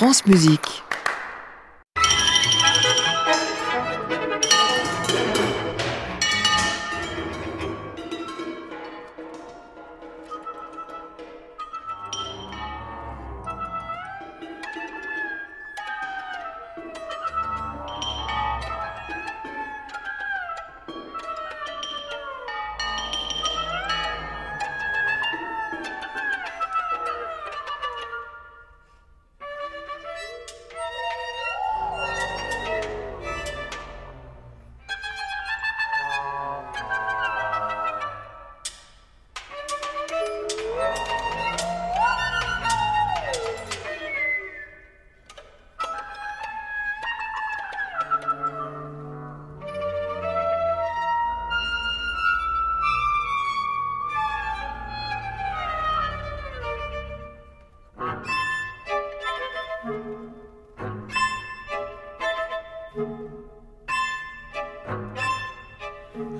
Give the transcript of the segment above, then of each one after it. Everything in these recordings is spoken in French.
France Musique.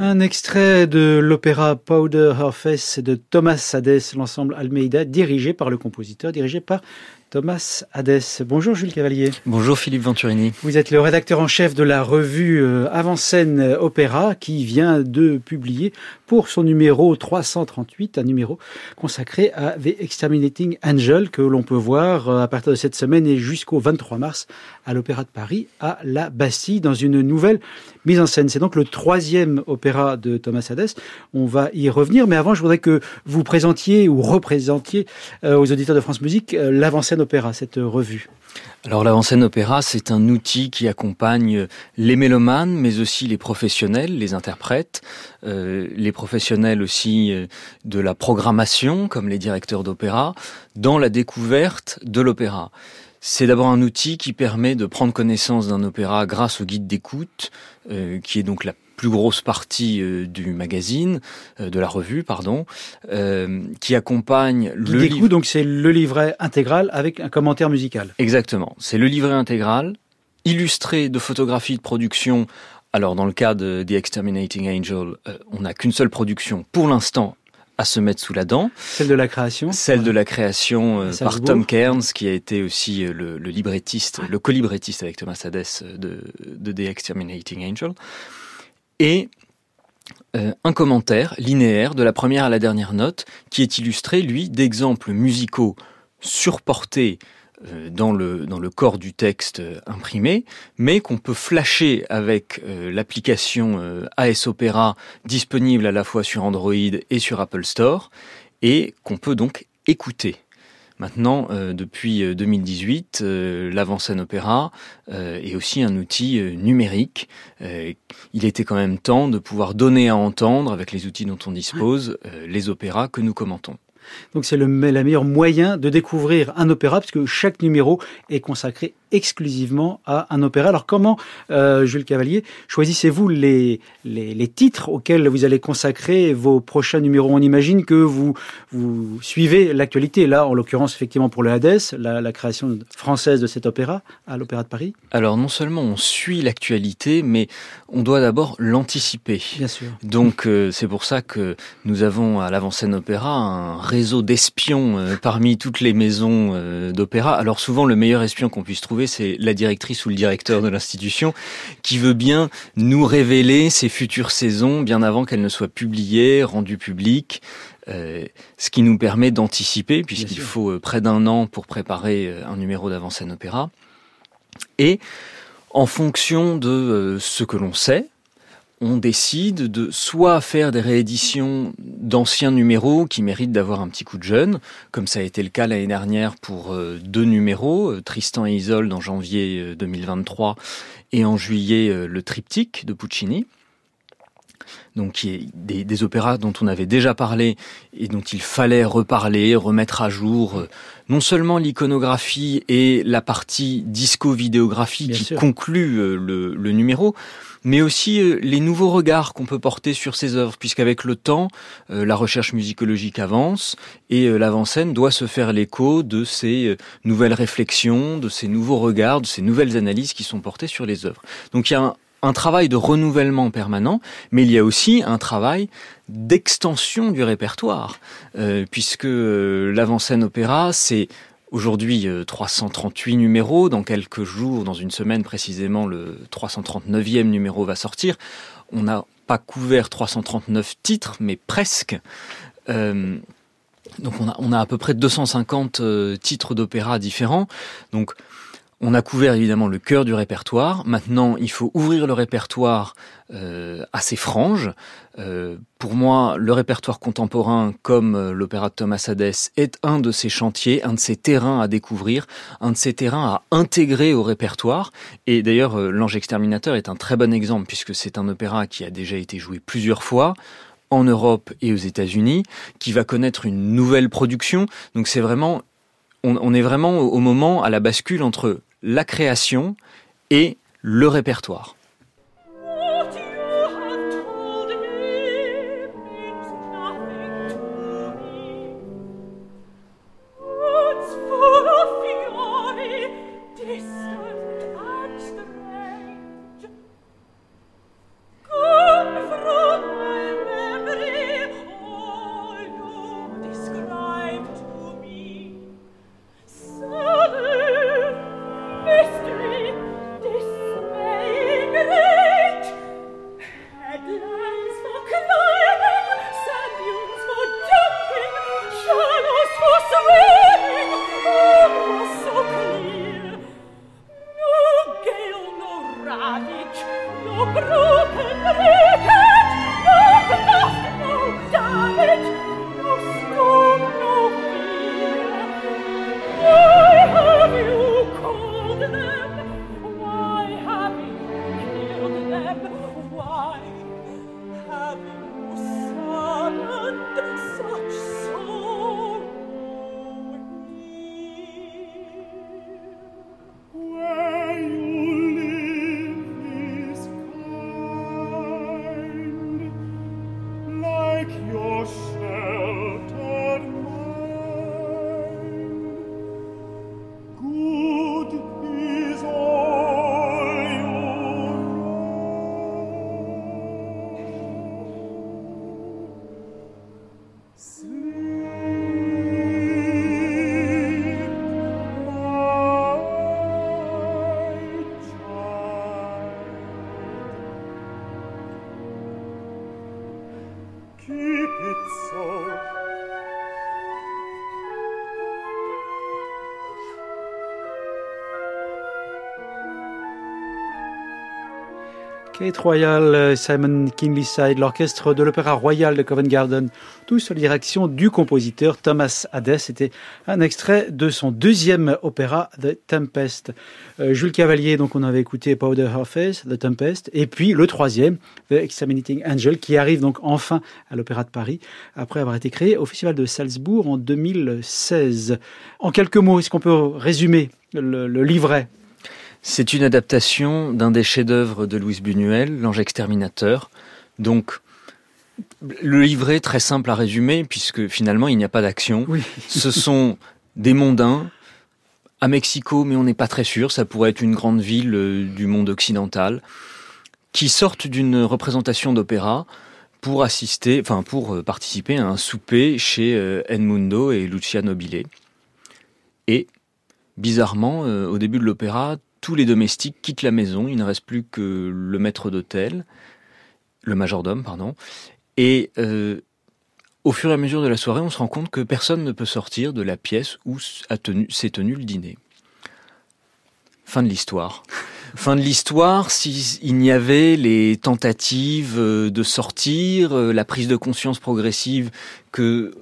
Un extrait de l'opéra Powder Her Face de Thomas Hades, l'ensemble Almeida, dirigé par le compositeur, dirigé par Thomas Hades. Bonjour Jules Cavalier. Bonjour Philippe Venturini. Vous êtes le rédacteur en chef de la revue euh, Avant-scène Opéra qui vient de publier pour son numéro 338, un numéro consacré à The Exterminating Angel que l'on peut voir euh, à partir de cette semaine et jusqu'au 23 mars à l'Opéra de Paris à la Bastille dans une nouvelle mise en scène. C'est donc le troisième opéra de Thomas Hades. On va y revenir, mais avant je voudrais que vous présentiez ou représentiez euh, aux auditeurs de France Musique l'avant-scène Opéra, cette revue alors l'avant-scène opéra, c'est un outil qui accompagne les mélomanes, mais aussi les professionnels, les interprètes, euh, les professionnels aussi euh, de la programmation, comme les directeurs d'opéra, dans la découverte de l'opéra. C'est d'abord un outil qui permet de prendre connaissance d'un opéra grâce au guide d'écoute, euh, qui est donc la plus grosse partie euh, du magazine, euh, de la revue, pardon, euh, qui accompagne le livre. Donc c'est le livret intégral avec un commentaire musical. Exactement. C'est le livret intégral, illustré de photographies de production. Alors dans le cas de The Exterminating Angel, on n'a qu'une seule production pour l'instant à se mettre sous la dent. Celle de la création. Celle de la création par Tom Cairns, qui a été aussi le, le librettiste, le co-librettiste avec Thomas Hades de, de The Exterminating Angel. Et euh, un commentaire linéaire de la première à la dernière note qui est illustré, lui, d'exemples musicaux surportés euh, dans le, dans le corps du texte euh, imprimé, mais qu'on peut flasher avec l'application AS Opera disponible à la fois sur Android et sur Apple Store, et qu'on peut donc écouter. Maintenant, euh, depuis 2018, euh, euh, l'avant-scène opéra est aussi un outil numérique. il était quand même temps de pouvoir donner à entendre, avec les outils dont on dispose, les opéras que nous commentons. Donc c'est le, le meilleur moyen de découvrir un opéra, puisque chaque numéro est consacré exclusivement à un opéra. Alors comment, euh, Jules Cavalier, choisissez-vous les, les, les, titres auxquels vous allez consacrer vos prochains numéros? On imagine que vous, vous suivez l'actualité, là en l'occurrence effectivement pour le Hades, la, la création française de cet opéra à l'Opéra de Paris. Alors non seulement on suit l'actualité, mais on doit d'abord l'anticiper. Bien sûr. Donc euh, c'est pour ça que nous avons à l'avant-scène opéra un réseau d'espions euh, parmi toutes les maisons d'opéra. Alors souvent le meilleur espion qu'on puisse trouver c'est la directrice ou le directeur de l'institution qui veut bien nous révéler ses futures saisons bien avant qu'elles ne soient publiées, rendues publiques. Euh, ce qui nous permet d'anticiper, puisqu'il faut euh, près d'un an pour préparer euh, un numéro d'avant-scène opéra. Et en fonction de ce que l'on sait, on décide de soit faire des rééditions d'anciens numéros qui méritent d'avoir un petit coup de jeune, comme ça a été le cas l'année dernière pour euh, deux numéros, euh, Tristan et Isolde en janvier 2023 euh, et en juillet le triptyque de Puccini donc qui est des, des, opéras dont on avait déjà parlé et dont il fallait reparler, remettre à jour non seulement l'iconographie et la partie disco-vidéographie qui conclut le, le, numéro, mais aussi euh, les nouveaux regards qu'on peut porter sur ces œuvres, puisqu'avec le temps, euh, la recherche musicologique avance et euh, l'avant-scène doit se faire l'écho de ces nouvelles réflexions, de ces nouveaux regards, de ces nouvelles analyses qui sont portées sur les œuvres. Donc il y a un, travail de renouvellement permanent, mais il y a aussi un travail d'extension du répertoire, puisque l'avant-scène opéra, c'est aujourd'hui 338 numéros. Dans quelques jours, dans une semaine précisément, le 339e numéro va sortir. On n'a pas couvert 339 titres, mais presque. donc on a, on a à peu près 250 titres d'opéra différents. Donc on a couvert évidemment le cœur du répertoire. Maintenant, il faut ouvrir le répertoire euh, à ses franges. Euh, pour moi, le répertoire contemporain, comme euh, l'opéra de Thomas Hadès, est un de ces chantiers, un de ces terrains à découvrir, un de ces terrains à intégrer au répertoire. Et d'ailleurs, L'Ange exterminateur est un très bon exemple, puisque c'est un opéra qui a déjà été joué plusieurs fois en Europe et aux États-Unis, qui va connaître une nouvelle production. Donc c'est vraiment on, est vraiment au moment à la bascule entre la création et le répertoire. Kate Royal, Simon Kinley Side, l'orchestre de l'Opéra Royal de Covent Garden, tous sous la direction du compositeur Thomas Hadès. C'était un extrait de son deuxième opéra, The Tempest. Euh, Jules Cavalier, donc on avait écouté Powder Her Face, The Tempest, et puis le troisième, The Exterminating Angel, qui arrive donc enfin à l'Opéra de Paris, après avoir été créé au Festival de Salzbourg en 2016. En quelques mots, est-ce qu'on peut résumer le livret? C'est une adaptation d'un des chefs-d'œuvre de Louise Buñuel, L'Ange exterminateur. Donc, le livret très simple à résumer, puisque finalement il n'y a pas d'action. Ce sont des mondains à Mexico, mais on n'est pas très sûr. Ça pourrait être une grande ville euh, du monde occidental qui sortent d'une représentation d'opéra pour assister, enfin pour euh, participer à un souper chez euh, Edmundo et Lucia Nobile. Et bizarrement, au début de l'opéra, tous les domestiques quittent la maison, il ne reste plus que le maître d'hôtel, le majordome, pardon, et euh, au fur et à mesure de la soirée, on se rend compte que personne ne peut sortir de la pièce où s'est tenu le dîner. Fin de l'histoire. Fin de l'histoire, s'il n'y avait les tentatives euh, de sortir, euh, la prise de conscience progressive que,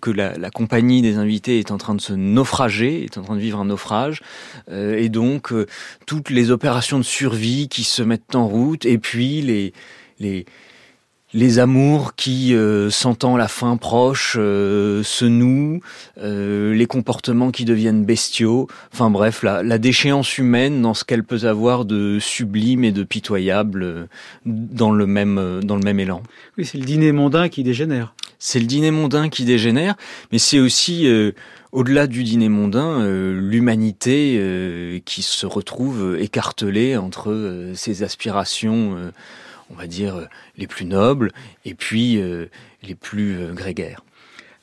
que la, compagnie des invités est en train de se naufrager, est en train de vivre un naufrage, euh, et donc toutes les opérations de survie qui se mettent en route, et puis les, les amours qui, euh, sentant la fin proche, euh, se nouent, euh, les comportements qui deviennent bestiaux, enfin bref, la, la déchéance humaine dans ce qu'elle peut avoir de sublime et de pitoyable dans le même dans le même élan. Oui, c'est le dîner mondain qui dégénère. C'est le dîner mondain qui dégénère, mais c'est aussi au-delà du dîner mondain, l'humanité qui se retrouve écartelée entre ses aspirations on va dire, euh, les plus nobles et puis euh, les plus euh, grégaires.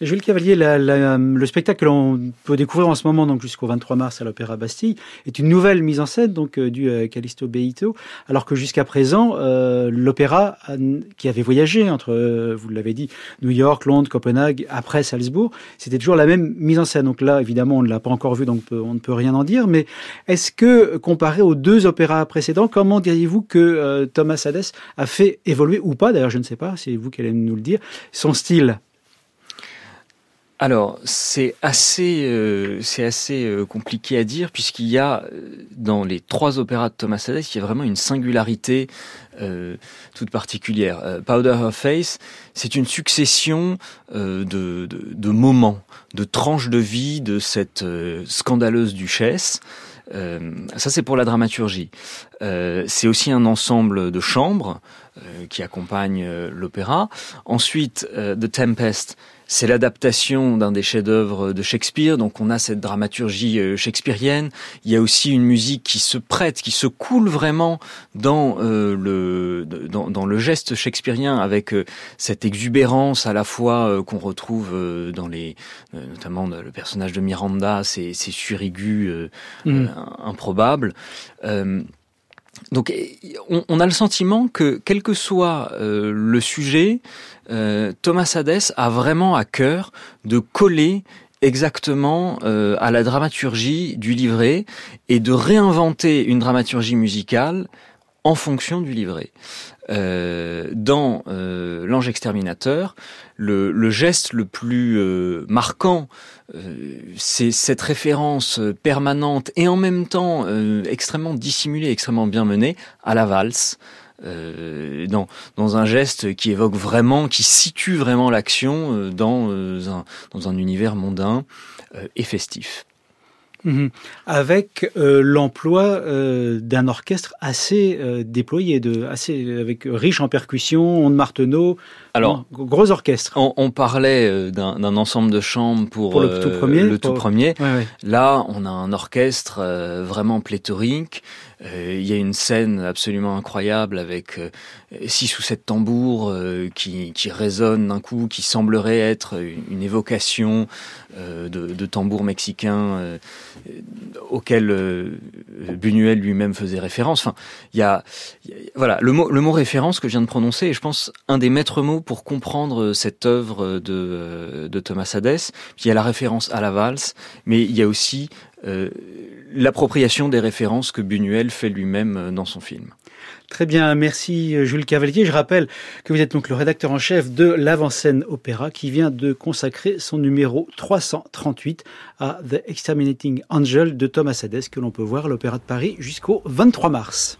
Jules Cavalier, le spectacle que l'on peut découvrir en ce moment, donc jusqu'au 23 mars à l'Opéra Bastille, est une nouvelle mise en scène, donc euh, due à Callisto Beito, alors que jusqu'à présent, euh, l'opéra qui avait voyagé entre, euh, vous l'avez dit, New York, Londres, Copenhague, après Salzbourg, c'était toujours la même mise en scène. Donc là, évidemment, on ne l'a pas encore vu, donc on ne peut rien en dire. Mais est-ce que, comparé aux deux opéras précédents, comment diriez-vous que Thomas Hades a fait évoluer ou pas D'ailleurs, je ne sais pas, c'est vous qui allez nous le dire. Son style? Alors, c'est assez, euh, assez euh, compliqué à dire puisqu'il y a euh, dans les trois opéras de Thomas Hades, il y a vraiment une singularité toute particulière. Powder Her Face, c'est une succession de, de, moments, de tranches de vie de cette scandaleuse duchesse. ça, c'est pour la dramaturgie. c'est aussi un ensemble de chambres qui accompagnent l'opéra. Ensuite, The Tempest, c'est l'adaptation d'un des chefs-d'œuvre de Shakespeare, donc on a cette dramaturgie euh, shakespearienne. Il y a aussi une musique qui se prête, qui se coule vraiment dans euh, le dans, le geste shakespearien, avec euh, cette exubérance à la fois qu'on retrouve dans les, notamment le personnage de Miranda, ces, ces surigus mm. improbables. Donc on, a le sentiment que quel que soit le sujet, euh, Thomas Hadès a vraiment à cœur de coller exactement euh, à la dramaturgie du livret et de réinventer une dramaturgie musicale en fonction du livret. Euh, dans L'Ange exterminateur, le, geste le plus marquant, c'est cette référence permanente et en même temps extrêmement dissimulée, extrêmement bien menée à la valse. Euh, dans, un geste qui évoque vraiment, qui situe vraiment l'action euh, euh, dans un univers mondain et festif. Mhm. Avec l'emploi d'un orchestre assez déployé, de, assez avec riche en percussions, ondes marteneau. Alors, gros orchestre. On, parlait d'un ensemble de chambres pour, le tout premier. Le tout premier. Là, on a un orchestre vraiment pléthorique. Euh, il y a une scène absolument incroyable avec euh, six ou sept tambours euh, qui, résonnent d'un coup, qui semblerait être une, évocation de, tambours mexicains auquel Buñuel lui-même faisait référence. Enfin, il y a, voilà le mot, référence que je viens de prononcer est, je pense, un des maîtres mots pour comprendre cette œuvre de, Thomas Hadès. il y a la référence à la valse, mais il y a aussi l'appropriation des références que Buñuel fait lui-même euh, dans son film. Très bien, merci euh, Jules Cavalier. Je rappelle que vous êtes donc le rédacteur en chef de l'avant-scène opéra qui vient de consacrer son numéro 338 à The Exterminating Angel de Thomas Hades que l'on peut voir à l'Opéra de Paris jusqu'au 23 mars.